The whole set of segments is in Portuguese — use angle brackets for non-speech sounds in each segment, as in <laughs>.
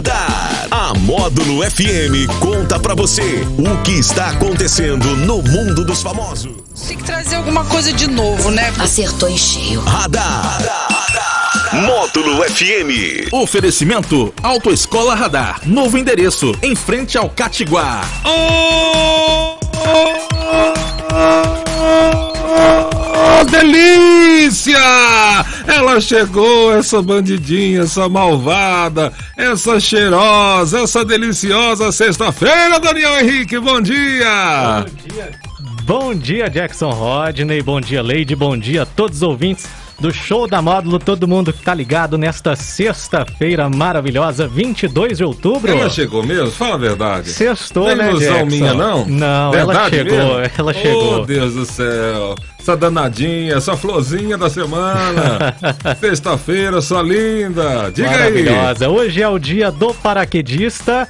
Radar. A Módulo FM conta pra você o que está acontecendo no mundo dos famosos. Tem que trazer alguma coisa de novo, né? Acertou em cheio. Radar. Módulo FM. Oferecimento Autoescola Radar. Novo endereço em frente ao Catiguá. Oh, delícia! Ela chegou, essa bandidinha, essa malvada, essa cheirosa, essa deliciosa sexta-feira, Daniel Henrique, bom dia! Bom dia, Jackson Rodney. Bom dia, Leide. Bom dia a todos os ouvintes do Show da Módulo. Todo mundo que tá ligado nesta sexta-feira maravilhosa, 22 de outubro. Ela chegou mesmo? Fala a verdade. Sextou, Não é né, ilusão Jackson? minha, não? Não, ela Verdade chegou, mesmo? ela chegou. Oh, Deus do céu. Essa danadinha, essa florzinha da semana. <laughs> Sexta-feira, sua linda. Diga aí. Maravilhosa. Hoje é o dia do paraquedista,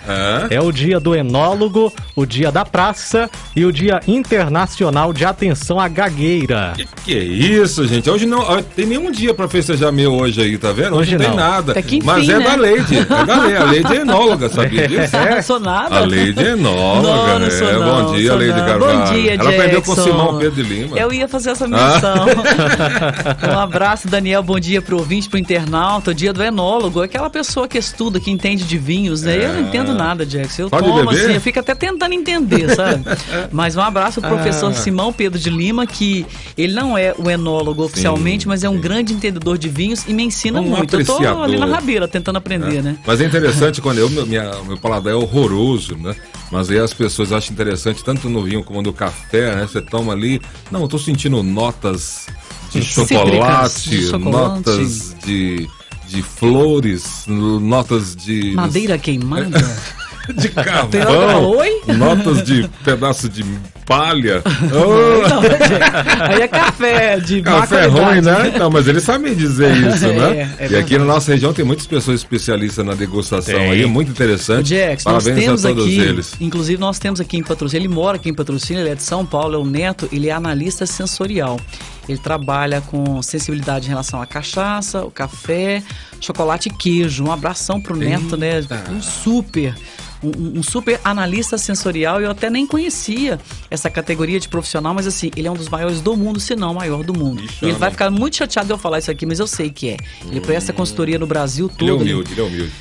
É? é o dia do enólogo, o dia da praça e o dia internacional de atenção à gagueira. Que, que é isso, gente? Hoje não tem nenhum dia pra festejar meu hoje aí, tá vendo? Hoje não tem nada. Até que enfim, Mas é né? da Leide. É da Leide. A Leide é enóloga, sabia disso? <laughs> Ah, não sou nada. A Leide é enóloga, Não, não né? sou não, Bom dia, sou Leide. Carvalho. Bom dia, Ela aprendeu com o Jackson. Simão Pedro de Lima. Eu ia fazer essa menção. <laughs> um abraço, Daniel. Bom dia pro ouvinte, pro internauta. O dia do enólogo. Aquela pessoa que estuda, que entende de vinhos, né? Eu não entendo nada, Jackson. Eu É. Pode tomo beber? assim, eu fico até tentando entender, sabe? <laughs> Mas um abraço pro professor Ah. Simão Pedro de Lima, que ele não é o enólogo oficialmente, mas é um grande entendedor de vinhos e me ensina Um muito. Eu tô apreciador. ali na rabeira tentando aprender, né? Mas é interessante quando eu, meu, minha, meu paladar é horroroso, né? Mas aí as pessoas acham interessante, tanto no vinho como no café, né? Você toma ali. Não, eu tô sentindo notas de chocolate, de chocolate. notas de, de flores, notas de. Madeira queimada. De carvão, notas de pedaço de palha. Oh, Não, <laughs> aí é café de Café ruim, né? Não, mas eles sabem dizer <laughs> isso, né? É, é e aqui na nossa região tem muitas pessoas especialistas na degustação Tem. aí, é muito interessante. Jax, nós Parabéns temos a todos aqui, eles. inclusive nós temos aqui em Patrocínio, ele mora aqui em Patrocínio, ele é de São Paulo, é o Neto, ele é analista sensorial. Ele trabalha com sensibilidade em relação à cachaça, o café, chocolate e queijo. Um abração pro Neto, né? Eita. Um super, um, um super analista sensorial. Eu até nem conhecia essa categoria de profissional, mas assim, ele é um dos maiores do mundo, se não o maior do mundo. E ele vai ficar muito chateado de eu falar isso aqui, mas eu sei que é. Ele presta consultoria no Brasil todo. Ele é humilde, ele é humilde.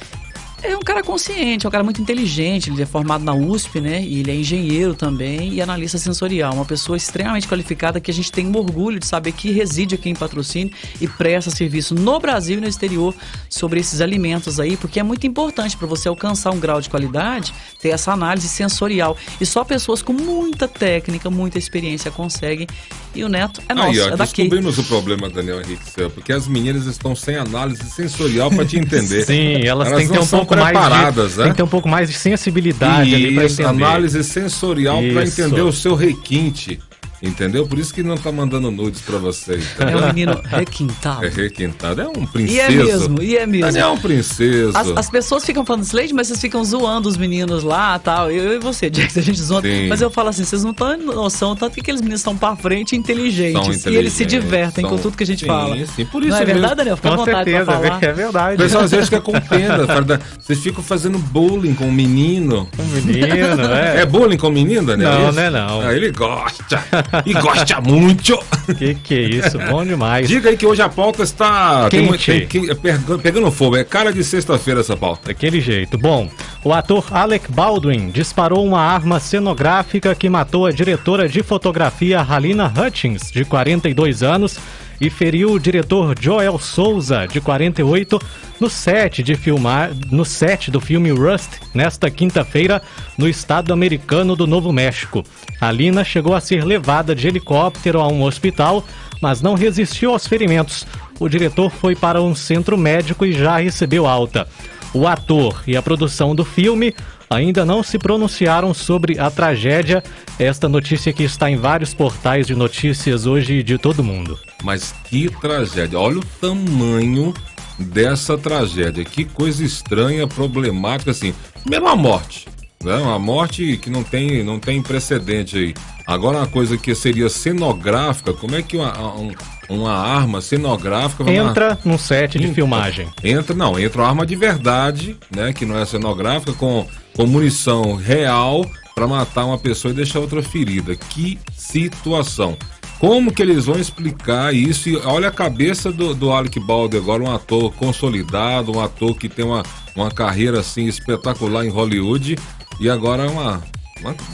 É um cara consciente, é um cara muito inteligente. Ele é formado na USP, né? E ele é engenheiro também e analista sensorial. Uma pessoa extremamente qualificada que a gente tem um orgulho de saber que reside aqui em patrocínio e presta serviço no Brasil e no exterior sobre esses alimentos aí, porque é muito importante para você alcançar um grau de qualidade ter essa análise sensorial. E só pessoas com muita técnica, muita experiência conseguem. E o Neto é nosso, aí, ó, é daqui. descobrimos o problema, Daniel Henrique, porque as meninas estão sem análise sensorial pra te entender. <laughs> Sim, elas, têm que ter um são pouco mais de, né? tem que ter um pouco mais de sensibilidade ali pra Isso, entender. análise sensorial Isso. entender o seu requinte. Entendeu? Por isso que não tá mandando nudes pra vocês. É entendeu? um menino requintado. <laughs> É requintado, é um E princeso. é mesmo, e é mesmo. Daniel é um princeso. As, as pessoas ficam falando Slade, mas vocês ficam zoando os meninos lá tal. Eu, eu e você, <laughs> Jax, a gente zoa. Sim. Mas eu falo assim, vocês não estão noção tanto que aqueles meninos estão pra frente e inteligentes. São E eles se inteligentes, divertem com são- tudo que a gente Sim, fala. sim, por isso não é mesmo. verdade, Daniel? Fica à Com vontade certeza, pra falar. é O verdade. pessoal às vezes fica com pena. fala Vocês ficam fazendo bullying com o menino. Um menino, É é. bullying com o menino, Daniel? Não, Isso? né, não. Ah, ele gosta. <laughs> E gosta muito. Que que é isso? Bom demais. Diga aí que hoje a pauta está tem Quente. tem- pegando fogo. É cara de sexta-feira essa pauta. Daquele jeito. Bom, o ator Alec Baldwin disparou uma arma cenográfica que matou a diretora de fotografia Halina Hutchins, de 42 anos, e feriu o diretor Joel Souza, de 48, no set de filmar, no set do filme Rust, nesta quinta-feira, no estado americano do Novo México. Halina chegou a ser levada de helicóptero a um hospital, mas não resistiu aos ferimentos. O diretor foi para um centro médico e já recebeu alta. O ator e a produção do filme ainda não se pronunciaram sobre a tragédia. Esta notícia que está em vários portais de notícias hoje de todo mundo. Mas que tragédia. Olha o tamanho dessa tragédia. Que coisa estranha, problemática, assim. Primeiro, uma morte. Né? Uma morte que não tem, não tem precedente aí. Agora, uma coisa que seria cenográfica, como é que uma, um, uma arma cenográfica vai Entra num set de filmagem. Entra, não, entra uma arma de verdade, né? Que não é cenográfica, com, com munição real para matar uma pessoa e deixar outra ferida. Que situação. Como que eles vão explicar isso? E olha a cabeça do, do Alec Baldwin agora, um ator consolidado, um ator que tem uma, uma carreira assim espetacular em Hollywood e agora é uma uma-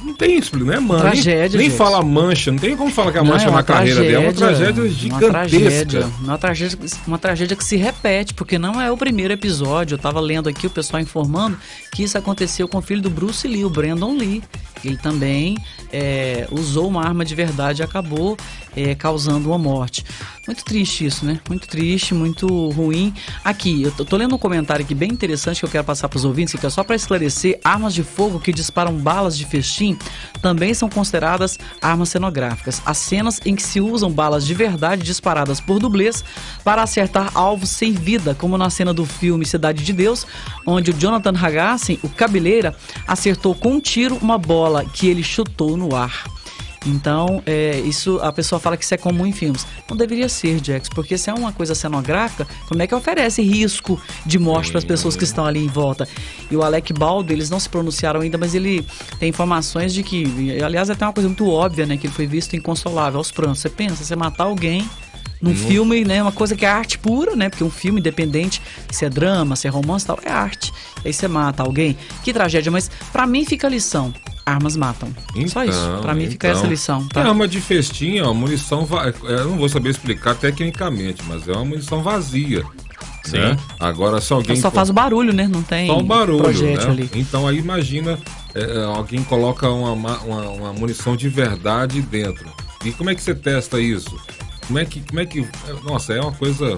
não tem isso, não é mancha. Tragédia, nem gente. fala mancha, não tem como falar que a Não, mancha é uma na carreira dela. É uma tragédia Uma gigantesca. tragédia, uma tragédia, uma tragédia que se repete, porque não é o primeiro episódio. Eu tava lendo aqui o pessoal informando que isso aconteceu com o filho do Bruce Lee, o Brandon Lee. Ele também é, usou uma arma de verdade e acabou é, causando uma morte. Muito triste isso, né? Muito triste, muito ruim. Aqui, eu tô tô lendo um comentário aqui bem interessante que eu quero passar para os ouvintes, que é só para esclarecer: armas de fogo que disparam balas de festim também são consideradas armas cenográficas. As cenas em que se usam balas de verdade disparadas por dublês para acertar alvos sem vida, como na cena do filme Cidade de Deus, onde o Jonathan Hagassin, o cabeleira, acertou com um tiro uma bola que ele chutou no ar. Então, é, isso a pessoa fala que isso é comum em filmes. Não deveria ser, Jax, porque se é uma coisa cenográfica, como é que oferece risco de morte para as pessoas que estão ali em volta? E o Alec Baldwin, eles não se pronunciaram ainda, mas ele tem informações de que, aliás, é até uma coisa muito óbvia, né, que ele foi visto inconsolável aos prantos. Você pensa, você matar alguém num filme, né, uma coisa que é arte pura, né, porque um filme independente, se é drama, se é romance, e tal, é arte. Aí você mata alguém, que tragédia, mas pra mim fica a lição. Armas matam. Só isso. Então, Pra mim fica então. essa lição, tá? É arma de festim, é uma munição. va- Eu não vou saber explicar tecnicamente, mas é uma munição vazia. Sim. né? Agora, se alguém. Ela só faz o barulho, né? Não tem Só um barulho, projétil né? ali. Então aí imagina é, é, alguém coloca uma, ma- uma, uma munição de verdade dentro. E como é que você testa isso? Como é que. Como é que é, nossa, é uma coisa.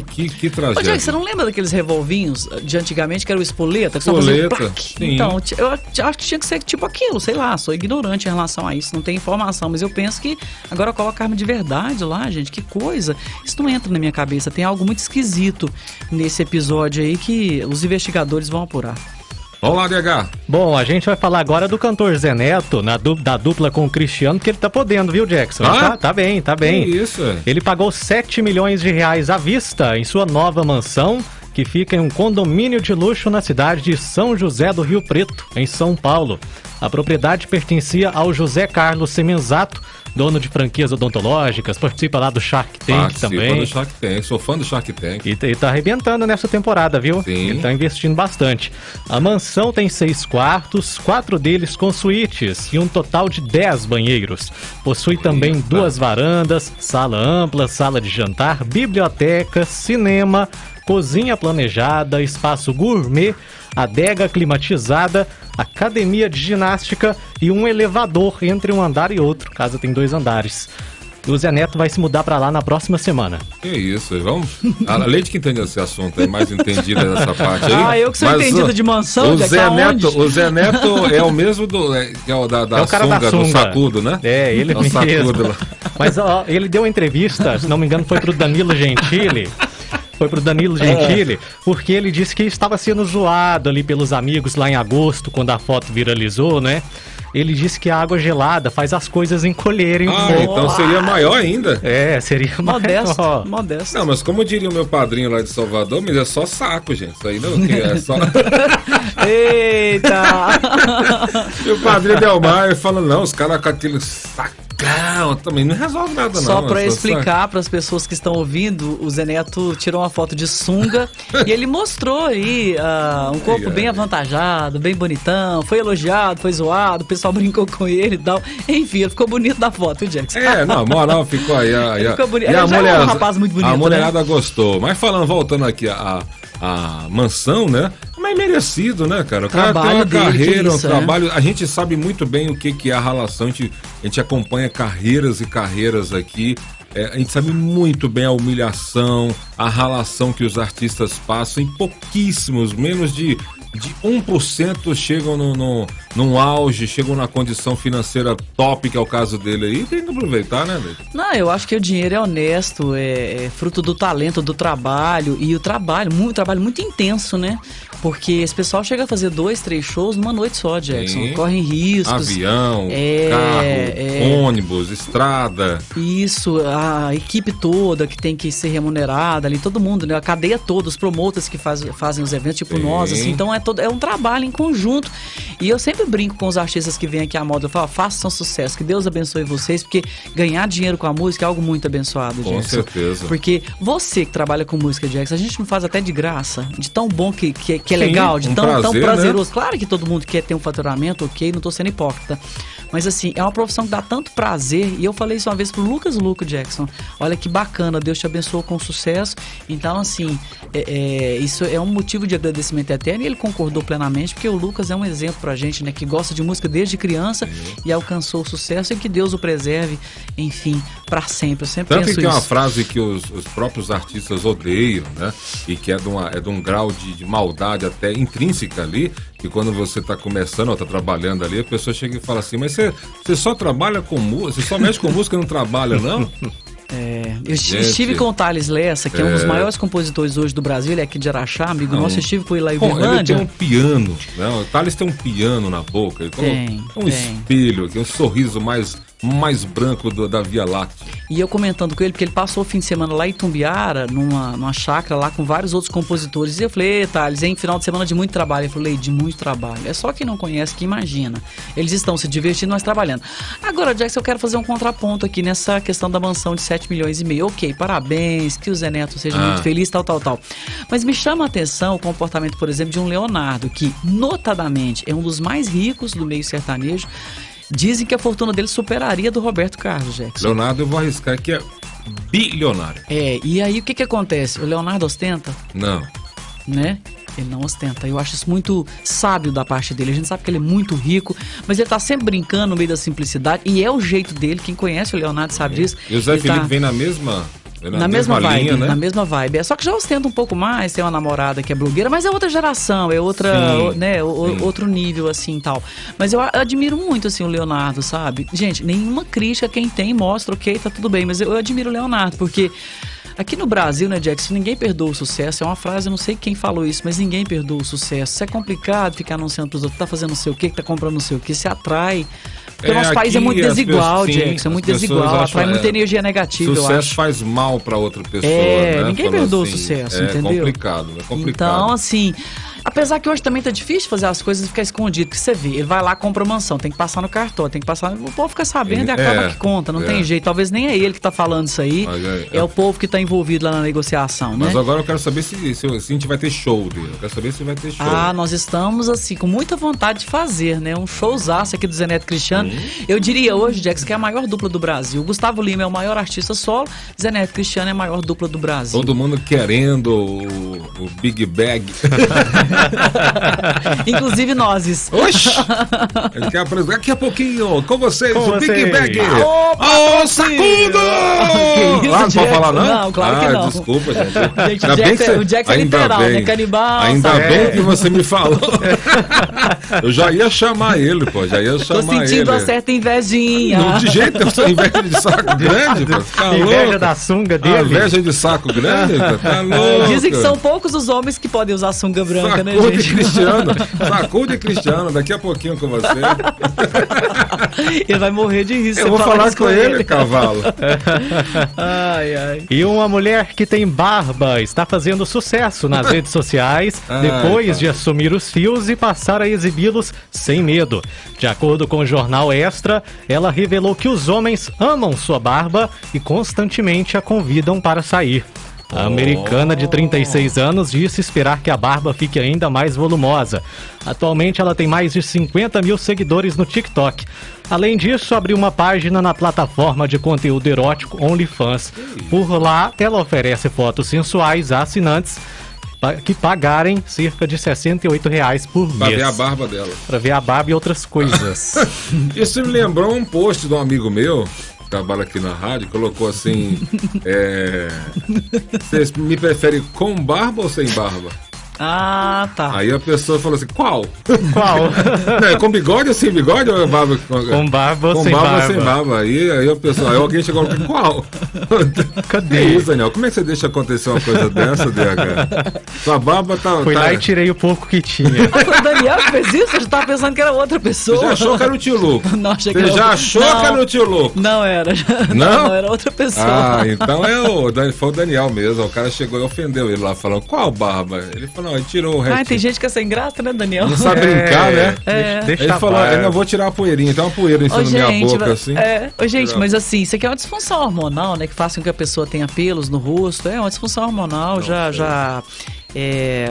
Que, que, que Ô, tragédia. Jack, você não lembra daqueles revolvinhos de antigamente que era o espoleta? Que Espoleta, sim. Então, eu acho que tinha que ser tipo aquilo, sei lá, sou ignorante em relação a isso, não tem informação, mas eu penso que agora coloca arma de verdade lá, gente, que coisa. Isso não entra na minha cabeça, tem algo muito esquisito nesse episódio aí que os investigadores vão apurar. Vamos lá, DH. Bom, a gente vai falar agora do cantor Zé Neto, na du- da dupla com o Cristiano, que ele tá podendo, viu, Jackson? Ah? Tá, tá bem, tá Que bem. isso? é? Ele pagou 7 milhões de reais à vista em sua nova mansão, que fica em um condomínio de luxo na cidade de São José do Rio Preto, em São Paulo. A propriedade pertencia ao José Carlos Semenzato, dono de franquias odontológicas, participa lá do Shark Tank Participa também. do Shark Tank. Sou fã do Shark Tank. E, e tá arrebentando nessa temporada, viu? Sim. Ele tá investindo bastante. A mansão tem seis quartos, quatro deles com suítes e um total de dez banheiros. Possui também Eita. duas varandas, sala ampla, sala de jantar, biblioteca, cinema, cozinha planejada, espaço gourmet, adega climatizada, academia de ginástica e um elevador entre um andar e outro. Casa tem dois andares. E o Zé Neto vai se mudar pra lá na próxima semana. Que isso, vamos. A Leite que entende esse assunto é mais entendida nessa parte aí. Ah, eu que sou Mas entendida o- de mansão, o Zé aonde? Neto, O Zé Neto é o mesmo do. É, é o da, da, É o cara sunga, da do sunga. sacudo, né? É, ele É o mesmo. sacudo. Mas ó, ele deu uma entrevista, se não me engano, foi pro Danilo Gentili. Foi pro Danilo É. Gentili, porque ele disse que estava sendo zoado ali pelos amigos lá em agosto, quando a foto viralizou, né? Ele disse que a água gelada faz as coisas encolherem um Ah, pouco. então seria maior ainda. É, seria Modesto, maior. modesto. Não, mas como diria o meu padrinho lá de Salvador, mas é só saco, gente. Isso aí não que é só. <laughs> Eita! <laughs> e o padrinho Delmar fala, não, os caras com aquele sacão também não resolve nada, não. Só pra É explicar para as pessoas que estão ouvindo, o Zé Neto tirou uma foto de sunga e ele mostrou aí ah, um corpo bem avantajado, bem bonitão, foi elogiado, foi zoado, o pessoal <laughs> brincou com ele e tal. Enfim, ficou bonito na foto, viu, Jackson? É, não, moral ficou aí. A, a- ficou bonito. e a é um rapaz muito bonito, A né? mulherada gostou. Mas falando, voltando aqui a, a mansão, né? Mas merecido, né, cara? O cara tem uma carreira, que um isso, é. trabalho. A gente sabe muito bem o que, que é a relação. A gente, a gente acompanha carreiras e carreiras aqui. É, a gente sabe muito bem a humilhação, a relação que os artistas passam em pouquíssimos, menos de, de 1% chegam no, no, num auge, chegam na condição financeira top, que é o caso dele aí, tem que aproveitar, né, Leite? Não, eu acho que o dinheiro é honesto, é, é fruto do talento, do trabalho e o trabalho, muito trabalho muito intenso, né? Porque esse pessoal chega a fazer dois, três shows numa noite só, Jackson. Sim. Correm riscos. Avião, É, carro, é. ônibus, estrada. Isso, a equipe toda que tem que ser remunerada ali, todo mundo, né? A cadeia toda, os promotores que faz, fazem os eventos, tipo Sim. nós, assim. Então é, todo, é um trabalho em conjunto. E eu sempre brinco com os artistas que vêm aqui à moda, eu falo, façam sucesso, que Deus abençoe vocês, porque ganhar dinheiro com a música é algo muito abençoado, Com Jackson. certeza. Porque você que trabalha com música, Jackson, a gente não faz até de graça, de tão bom que, que, que é Sim, legal, de um tão, tão prazer, né? prazeroso. Claro que todo mundo quer ter um faturamento, ok, não tô sendo hipócrita. Mas assim, é uma profissão que dá tanto prazer. E eu falei isso uma vez pro Lucas Luco Jackson. Olha que bacana, Deus te abençoou com sucesso. Então, assim, é- é, isso é um motivo de agradecimento eterno. E ele concordou plenamente, porque o Lucas é um exemplo pra gente, né? Que gosta de música desde criança e alcançou o sucesso e que Deus o preserve, enfim, pra sempre. Eu sempre Tanto que penso tem uma isso. frase que os, os próprios artistas odeiam, né? E que é de, uma, é de um grau de, de maldade até intrínseca ali, que quando você está começando ou está trabalhando ali, a pessoa chega e fala assim, mas você, você só trabalha com música, você só mexe com música e não trabalha, não? <laughs> É, eu Gente. estive com o Thales Lessa, que é, um dos É. maiores compositores hoje do Brasil, ele é aqui de Araxá, amigo Não. nosso, eu estive com ele lá em Bom, ele tem um piano, né? O Thales tem um piano na boca, ele tem, Tem, um tem. espelho, que é um sorriso mais, mais branco do- da Via Láctea. E eu comentando com ele, porque ele passou o fim de semana lá em Tumbiara, numa, numa chácara lá com vários outros compositores. E eu falei, "Ê, Thales, em final de semana de muito trabalho. Ele falou, "Ei, de muito trabalho. É só quem não conhece que imagina. Eles estão se divertindo, nós trabalhando. Agora, Jackson, eu quero fazer um contraponto aqui nessa questão da mansão de 7 milhões e meio. Ok, parabéns, que o Zé Neto seja Ah. muito feliz, tal, tal, tal. Mas me chama a atenção o comportamento, por exemplo, de um Leonardo, que notadamente é um dos mais ricos do meio sertanejo. Dizem que a fortuna dele superaria a do Roberto Carlos, Jackson. Leonardo, eu vou arriscar que é bilionário. É, e aí o que que acontece? O Leonardo ostenta, Não. né? Ele não ostenta. Eu acho isso muito sábio da parte dele. A gente sabe que ele é muito rico, mas ele tá sempre brincando no meio da simplicidade. E é o jeito dele. Quem conhece o Leonardo sabe disso. E o Zé Ele Felipe tá- vem na mesma, vem na, mesma, vibe, linha, né? na mesma vibe. É só que já ostenta um pouco mais, tem uma namorada que é blogueira, mas é outra geração, é outra, Sim, né, o- outro nível assim, tal. Mas eu admiro muito assim o Leonardo, sabe? Gente, nenhuma crítica quem tem mostra, OK, tá tudo bem, mas eu, eu admiro o Leonardo porque Aqui no Brasil, né, Jackson, ninguém perdoa o sucesso. É uma frase, eu não sei quem falou isso, mas ninguém perdoa o sucesso. Isso é complicado ficar anunciando pros outros, tá fazendo não sei o que, que tá comprando não sei o que, se atrai. Porque É, o nosso país é muito desigual, pessoas- Jackson, é muito desigual, atrai é, muita energia negativa, eu Sucesso faz mal pra outra pessoa, É, né? ninguém perdoa o assim, sucesso, é entendeu? complicado, é complicado. Então, assim, apesar que hoje também tá difícil fazer as coisas e ficar escondido, porque você vê, ele vai lá, compra mansão, tem que passar no cartório, tem que passar. O povo fica sabendo e acaba É, que conta, não é. tem jeito. Talvez nem é ele que tá falando isso aí, Mas é- é, o povo que tá envolvido lá na negociação, né? Mas agora eu quero saber se, se, se a gente vai ter show dele. Eu quero saber se vai ter show. Ah, nós estamos, assim, com muita vontade de fazer, né? Um showzaço aqui do Zé Neto Cristiano. Eu diria hoje, Jax, que é a maior dupla do Brasil. Gustavo Lima é o maior artista solo, Zé Neto Cristiano é a maior dupla do Brasil. Todo mundo querendo o, o Big Bag. <laughs> <laughs> Inclusive nós. Oxi! Ele quer apresentar daqui a pouquinho com vocês Com o Big vocês. Bag. Ô, Ô, sacudo! Que isso, ah, não pode Jackson? falar não? Não, claro que ah, não. desculpa, gente. Gente, Ainda o que você- o Jackson é ainda literal, bem, né? Canibal, Ainda sabe? bem que você me <laughs> falou. Eu já ia chamar ele, pô. Já ia Tô chamar sentindo ele. uma certa invejinha. Não, de jeito, eu sou inveja de saco grande, pô. Tá <laughs> Inveja louco? da sunga Ah, dele. inveja de saco grande? pô. Tá louco? Dizem que são poucos os homens que podem usar sunga branca, né, Sacude gente? Cristiano. <laughs> Sacude Cristiano. Daqui a pouquinho com você. <laughs> Ele vai morrer de rir se Eu vou falar isso com ele, cavalo. <laughs> Ai, ai. E uma mulher que tem barba está fazendo sucesso nas redes sociais Ai, depois pai. de assumir os fios e passar a exibi-los sem medo. De acordo com o jornal Extra, ela revelou que os homens amam sua barba e constantemente a convidam para sair. A americana de 36 anos disse esperar que a barba fique ainda mais volumosa. Atualmente ela tem mais de 50 mil seguidores no TikTok. Além disso, abriu uma página na plataforma de conteúdo erótico OnlyFans. Por lá, ela oferece fotos sensuais a assinantes que pagarem cerca de 68 reais por Pra mês. ver a barba dela. Pra ver a barba e outras coisas. <laughs> Isso me lembrou um post de um amigo meu, trabalha aqui na rádio, colocou assim: é, <laughs> Vocês me preferem com barba ou sem barba? Ah, tá. Aí a pessoa falou assim, qual? Qual? <laughs> É, com bigode ou sem bigode? Ou barba, com, Com barba ou com sem barba, ou barba? sem barba. Aí, aí a pessoa, aí alguém chegou e falou, qual? <laughs> Cadê? Que isso, Daniel? Como é que você deixa acontecer uma coisa dessa, DH? Sua barba tá... Fui tá... lá e tirei o pouco que tinha. <laughs> Foi o Daniel que fez isso? Eu já tava pensando que era outra pessoa. Você já achou que era o tio Louco? Não, achei que Você era já achou Não. que era o tio Louco? Não era. Não? Não, era outra pessoa. Ah, então é o, foi o Daniel mesmo. O cara chegou e ofendeu ele lá, falando, qual barba? Ele falou, não, ele tirou o resto. Ah, tem gente que é sem graça, né, Daniel? Não sabe brincar, né? É. Deixa Ele a falou, eu não vou tirar a poeirinha, tem uma poeira em cima Ô, da minha boca, mas- assim. é, ô, gente, mas assim, isso aqui é uma disfunção hormonal, né? Que faz com que a pessoa tenha pelos no rosto. É uma disfunção hormonal já, sei. já é,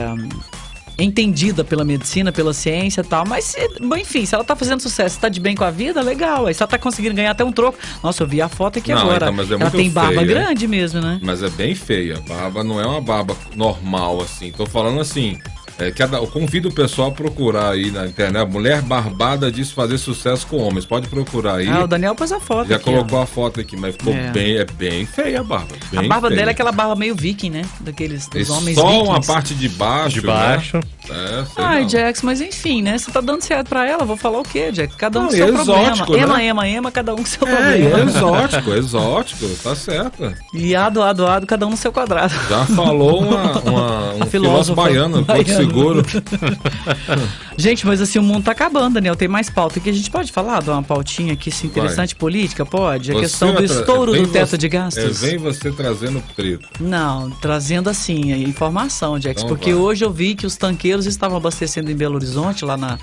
entendida pela medicina, pela ciência e tal. Mas, enfim, se ela tá fazendo sucesso, tá de bem com a vida, legal. Aí se ela tá conseguindo ganhar até um troco. Nossa, eu vi a foto aqui Não, agora. então, é ela tem barba feia. grande mesmo, né? Mas é bem feia. A barba não é uma barba normal, assim. Tô falando assim. É, que a- eu convido o pessoal a procurar aí na internet. Mulher barbada diz fazer sucesso com homens. Pode procurar aí. Ah, o Daniel pôs a foto. Já aqui, ó. colocou a foto aqui, mas ficou É. bem, é bem feia a barba. A barba feia. dela é aquela barba meio viking, né? Daqueles dos É homens só vikings. uma parte de baixo. De baixo. Né? É, sei Ai, não. Jax, mas enfim, né? Você tá dando certo pra ela, vou falar o quê, Jack? Cada um Não, com seu é problema. exótico, né? Ema, ema, ema, cada um com seu É, problema. é exótico, exótico, tá certo. E ado, ado, ado, cada um no seu quadrado. Já falou uma, <laughs> uma- um filósofo filósofa baiano, Seguro. <laughs> Gente, mas assim, o mundo tá acabando, Daniel. Tem mais pauta aqui. A gente pode falar uma pautinha aqui, assim, interessante política? Pode? A Você questão do vai estouro vem do teto você- de gastos. É, vem você trazendo treta. Não, trazendo assim, a informação, Jax, Então porque vai. hoje eu vi que os tanqueiros estavam abastecendo em Belo Horizonte, lá na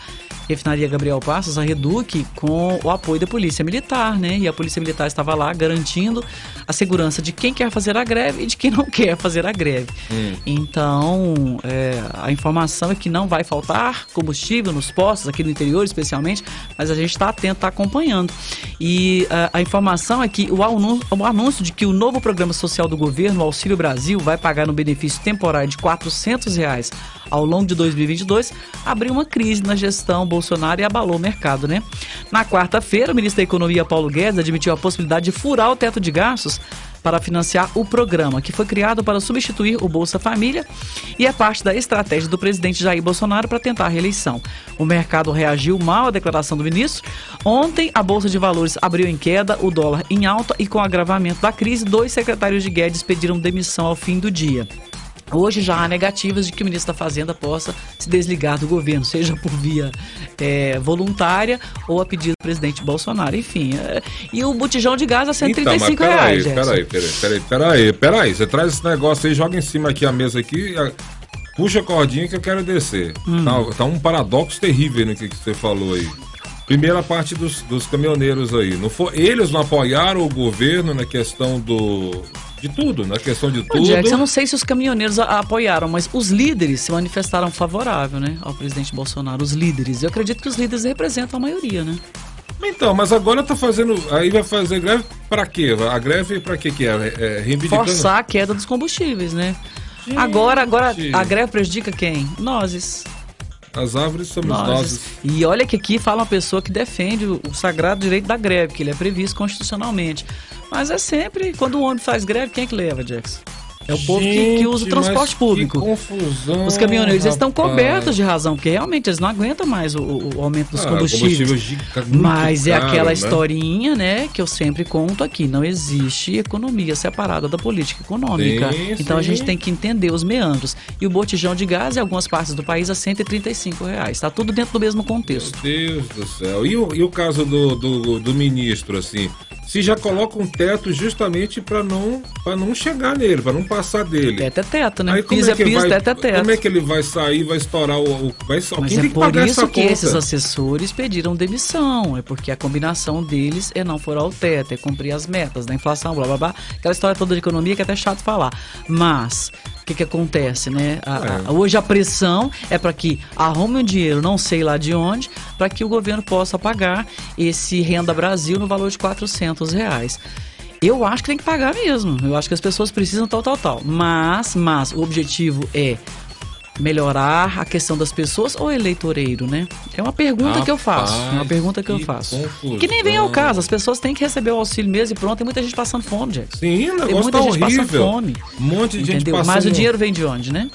refinaria Gabriel Passos, a Reduc, com o apoio da Polícia Militar, né? E a Polícia Militar estava lá garantindo a segurança de quem quer fazer a greve e de quem não <laughs> quer fazer a greve. Hum. Então, é, a informação é que não vai faltar combustível nos postos, aqui no interior especialmente, mas a gente está atento, está acompanhando. E ah, a informação é que o anúncio, o anúncio de que o novo programa social do governo, o Auxílio Brasil, vai pagar no benefício temporário de 400 reais ao longo de 2022, abriu uma crise na gestão Bolsonaro e abalou o mercado, né? Na quarta-feira, o ministro da Economia, Paulo Guedes, admitiu a possibilidade de furar o teto de gastos para financiar o programa, que foi criado para substituir o Bolsa Família e é parte da estratégia do presidente Jair Bolsonaro para tentar a reeleição. O mercado reagiu mal à declaração do ministro. Ontem, a Bolsa de Valores abriu em queda, o dólar em alta e com o agravamento da crise, dois secretários de Guedes pediram demissão ao fim do dia. Hoje já há negativas de que o ministro da Fazenda possa se desligar do governo, seja por via é, voluntária ou a pedido do presidente Bolsonaro. Enfim, é, e o botijão de gás a 135 então, reais, peraí, peraí, peraí, peraí, peraí. Você traz esse negócio aí, joga em cima aqui a mesa aqui, puxa a cordinha que eu quero descer. Hum. Tá, tá um paradoxo terrível no que, que você falou aí. Primeira parte dos, dos caminhoneiros aí. Não foi, eles não apoiaram o governo na questão do. De tudo, na questão de tudo. Jackson, eu não sei se os caminhoneiros apoiaram, mas os líderes se manifestaram favorável, né, ao presidente Bolsonaro. Os líderes. Eu acredito que os líderes representam a maioria, né? Então, mas agora tá fazendo. Aí vai fazer greve pra quê? A greve pra quê que é? é reivindicando. Forçar a queda dos combustíveis, né? Agora, agora, a greve prejudica quem? Nós. As árvores somos. Nós. E olha que aqui fala uma pessoa que defende o, o sagrado direito da greve, que ele é previsto constitucionalmente. Mas é sempre, quando o homem faz greve, quem é que leva, Jackson? É o povo que, que usa o Gente, transporte público. Confusão. Os caminhoneiros eles estão rapaz. cobertos de razão, porque realmente eles não aguentam mais o, o- aumento dos Ah, combustíveis. muito Mas é caro, aquela né? historinha, né, que eu sempre conto aqui. Não existe economia separada da política econômica. Sim, então a sim. gente tem que entender os meandros. E o botijão de gás em algumas partes do país a 135 reais. Está tudo dentro do mesmo contexto. Meu Deus do céu. E o, e o caso do, do, do ministro, assim? Se já coloca um teto justamente para não, pra não chegar nele, para não passar dele. Teto é teto, né? Aí como Piso é é que piso, vai, teto é teto. Como é que ele vai sair, vai estourar o. o vai, Mas é por isso que conta. esses assessores pediram demissão. É porque a combinação deles é não furar o teto, é cumprir as metas da inflação, blá blá blá. Aquela história toda de economia que é até chato falar. Mas, o que, que acontece, né? A- É. a- hoje a pressão é para que arrume um dinheiro, não sei lá de onde, para que o governo possa pagar esse Renda Brasil no valor de 400 reais. Eu acho que tem que pagar mesmo. Eu acho que as pessoas precisam tal, tal, tal. Mas, mas o objetivo é melhorar a questão das pessoas ou eleitoreiro, né? É uma pergunta que eu faço. É uma Rapaz, pergunta que eu que faço. confusão. Que nem vem ao caso. As pessoas têm que receber o auxílio mesmo e pronto. Tem muita gente passando fome, Jackson. Sim, o Tem negócio muita tá gente passando fome. Um monte de gente Entendeu? passando. Mas o dinheiro vem de onde, né?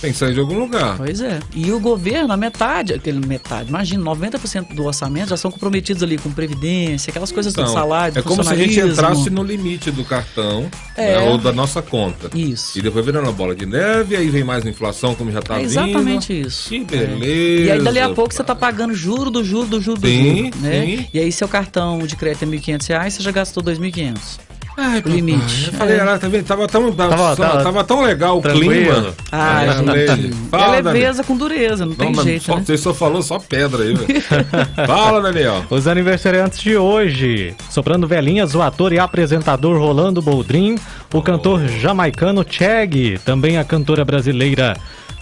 Tem que sair de algum lugar. Pois é. E o governo, a metade, aquele metade, imagina, 90% do orçamento já são comprometidos ali com previdência, aquelas coisas do Então, salário, do é como se a gente entrasse no limite do cartão É. né, ou da nossa conta. Isso. E depois virando a bola de neve, aí vem mais inflação, como já tá É vindo. exatamente isso. Que É. beleza. E aí, dali a pouco, você tá pagando juro do juro do juro do Sim, juro, né? sim. E aí, seu cartão de crédito é 1.500 reais, você já gastou R$ 2.500. Ai, o papai, limite. Eu falei, ela tá vendo? Tava tão, tava, Tava- tava, tava tão legal o tranquilo. clima. Ah, Aí eu gente. falei, É Fala, Daniel. leveza com dureza, não, tem mas jeito, só, né? Você só falou só pedra aí, velho. <laughs> Fala, Daniel. Os aniversariantes de hoje. Soprando velhinhas, o ator e apresentador Rolando Boldrin, o cantor jamaicano Cheg, também a cantora brasileira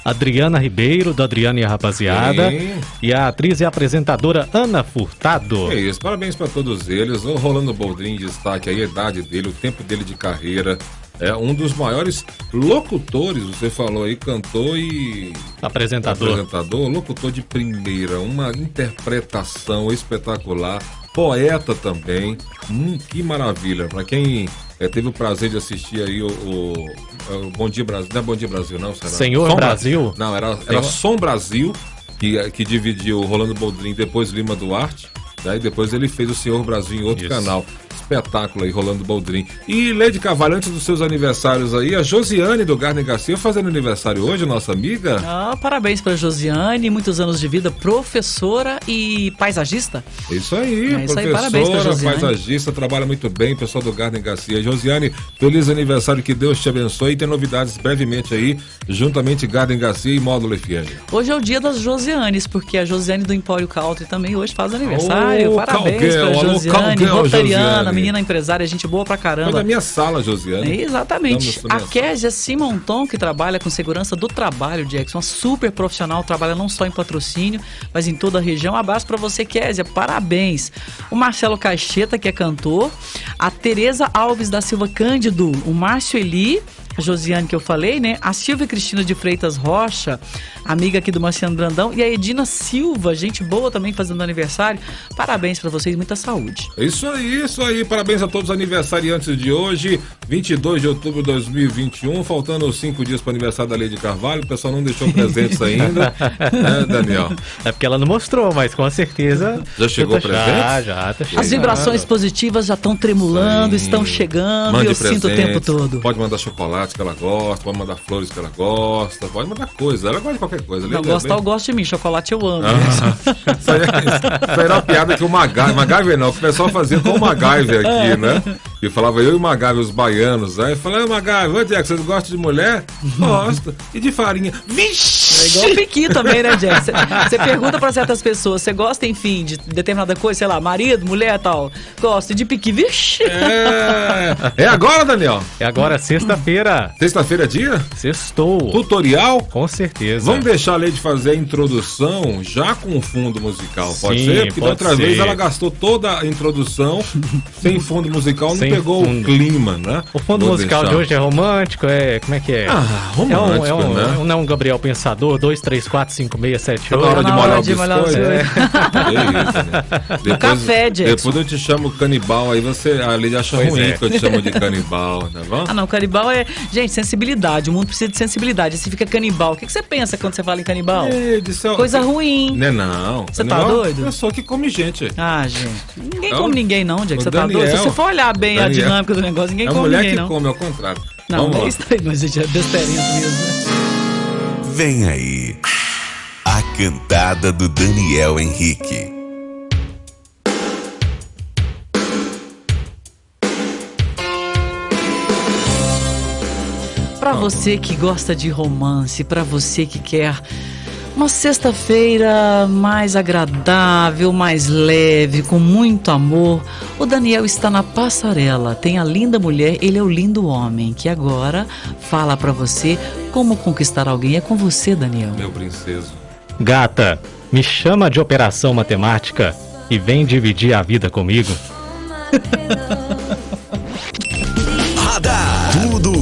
Adriana Ribeiro, do Adriana e a Rapaziada, Sim. e a atriz e apresentadora Ana Furtado. É isso, parabéns pra todos eles. O Rolando Boldrin destaque aí a idade dele, o tempo dele de carreira. É um dos maiores locutores, você falou aí, cantor e Apresentador. apresentador, locutor de primeira, uma interpretação espetacular, poeta também. Hum, que maravilha. Pra quem eh, teve o prazer de assistir aí o, o- o Bom Dia Brasil, não é Bom Dia Brasil não, será? Senhor Som Brasil? Não, era, era Senhor- Som Brasil, que, eh, que dividiu o Rolando Boldrin depois Lima Duarte. Né? E depois ele fez o Senhor Brasil em outro Isso. canal. Espetáculo aí, Rolando Boldrin. E Lady Cavalho, antes dos seus aniversários aí, a Josiane do Garden Garcia fazendo aniversário hoje, nossa amiga. Ah, parabéns para Josiane, muitos anos de vida, professora e paisagista. É Isso aí, É isso aí, parabéns pra Josiane. paisagista, trabalha muito bem, pessoal do Garden Garcia. Josiane, feliz aniversário, que Deus te abençoe e tem novidades brevemente aí, juntamente Garden Garcia e Módulo FM. Hoje é o dia das Josianes, porque a Josiane do Empório Country também hoje faz aniversário. Ô, Parabéns Calguel, pra alô, Josiane, Calguel, rotariana, Josiane. Menina empresária, gente boa pra Foi caramba. da minha sala, Josiane. É, Exatamente. A Késia Simonton, que trabalha com segurança do trabalho, Jackson, uma super profissional, trabalha não só em patrocínio, mas em toda a região. Um abraço pra você, Késia, parabéns. O Marcelo Caixeta, que é cantor, a Tereza Alves da Silva Cândido, o Márcio Eli, a Josiane que eu falei, né? A Silvia Cristina de Freitas Rocha, amiga aqui do Marciano Brandão, e a Edina Silva, gente boa também fazendo aniversário. Parabéns pra vocês, muita saúde. É Isso aí, isso aí. Parabéns a todos os aniversariantes de hoje, 22 de outubro de 2021. Faltando cinco dias para o aniversário da Lady Carvalho. O pessoal não deixou presentes <laughs> ainda. né, Daniel? É porque ela não mostrou, mas com certeza. Já chegou já, presente? Já, já, tá As vibrações positivas já estão tremulando, Sim. estão chegando Mande e eu sinto o tempo presentes. todo. Pode mandar chocolate que ela gosta, pode mandar flores que ela gosta, pode mandar coisa. Ela gosta de qualquer coisa. Não, Lady é gostar, eu gosto de mim. Chocolate eu amo. Ah, <laughs> isso, aí, é- isso aí era uma piada que o MacGyver, MacGyver não, que o pessoal fazia com o MacGyver aqui, né? E falava eu e o MacGyver, os baianos, aí falava, MacGyver, ô Jack, vocês gostam de mulher? <laughs> Gosto. E de farinha? Vixe! É igual o Piqui também, né, Jack? Você pergunta pra certas pessoas, você gosta, enfim, de determinada coisa, sei lá, marido, mulher tal. Gosta de Piqui, vixe! É, é agora, Daniel? É agora, sexta-feira. Sexta-feira é dia? Sextou. Tutorial? Com certeza. Vamos deixar a Lady fazer a introdução já com o fundo musical, pode Sim, ser? Porque da pode outra vez ser. ela gastou toda a introdução sem fundo musical, não Sem pegou fundo. o clima, né? O fundo Vou musical deixar. de hoje é romântico, é. Como é que é? Ah, romântico, é um, é um, né? é um- não é um Gabriel Pensador, 2, 3, 4, 5, 6, 7, Tá na hora 8. de molhar hora o de molhar o biscoito? É <laughs> isso, né? Depois, café, Jackson. Depois eu te chamo canibal, aí você, a Lady acha Pois ruim é. que eu te chamo de canibal, tá bom? Ah, não, canibal é. Gente, sensibilidade. O mundo precisa de sensibilidade. Se fica canibal, o que, que você pensa quando você fala em canibal? Ei, disse, ó, Coisa ruim. Né, não. Você tá Canibal é doido? uma pessoa que come gente. Ah, gente. Ninguém Então, come ninguém, não, Jack. o Você tá Daniel- doido? Se você for olhar bem a Daniel- dinâmica do negócio, ninguém é a come mulher ninguém, que não. come, ao contrário. Não, Vamos é lá. isso aí, mas gente, é besteirinha mesmo, né? Vem aí. A cantada do Daniel Henrique. Pra você que gosta de romance, pra você que quer uma sexta-feira mais agradável, mais leve, com muito amor, o Daniel está na passarela. Tem a linda mulher, ele é o lindo homem, que agora fala pra você como conquistar alguém. É com você, Daniel. Meu princeso. Gata, me chama de operação matemática e vem dividir a vida comigo. <laughs>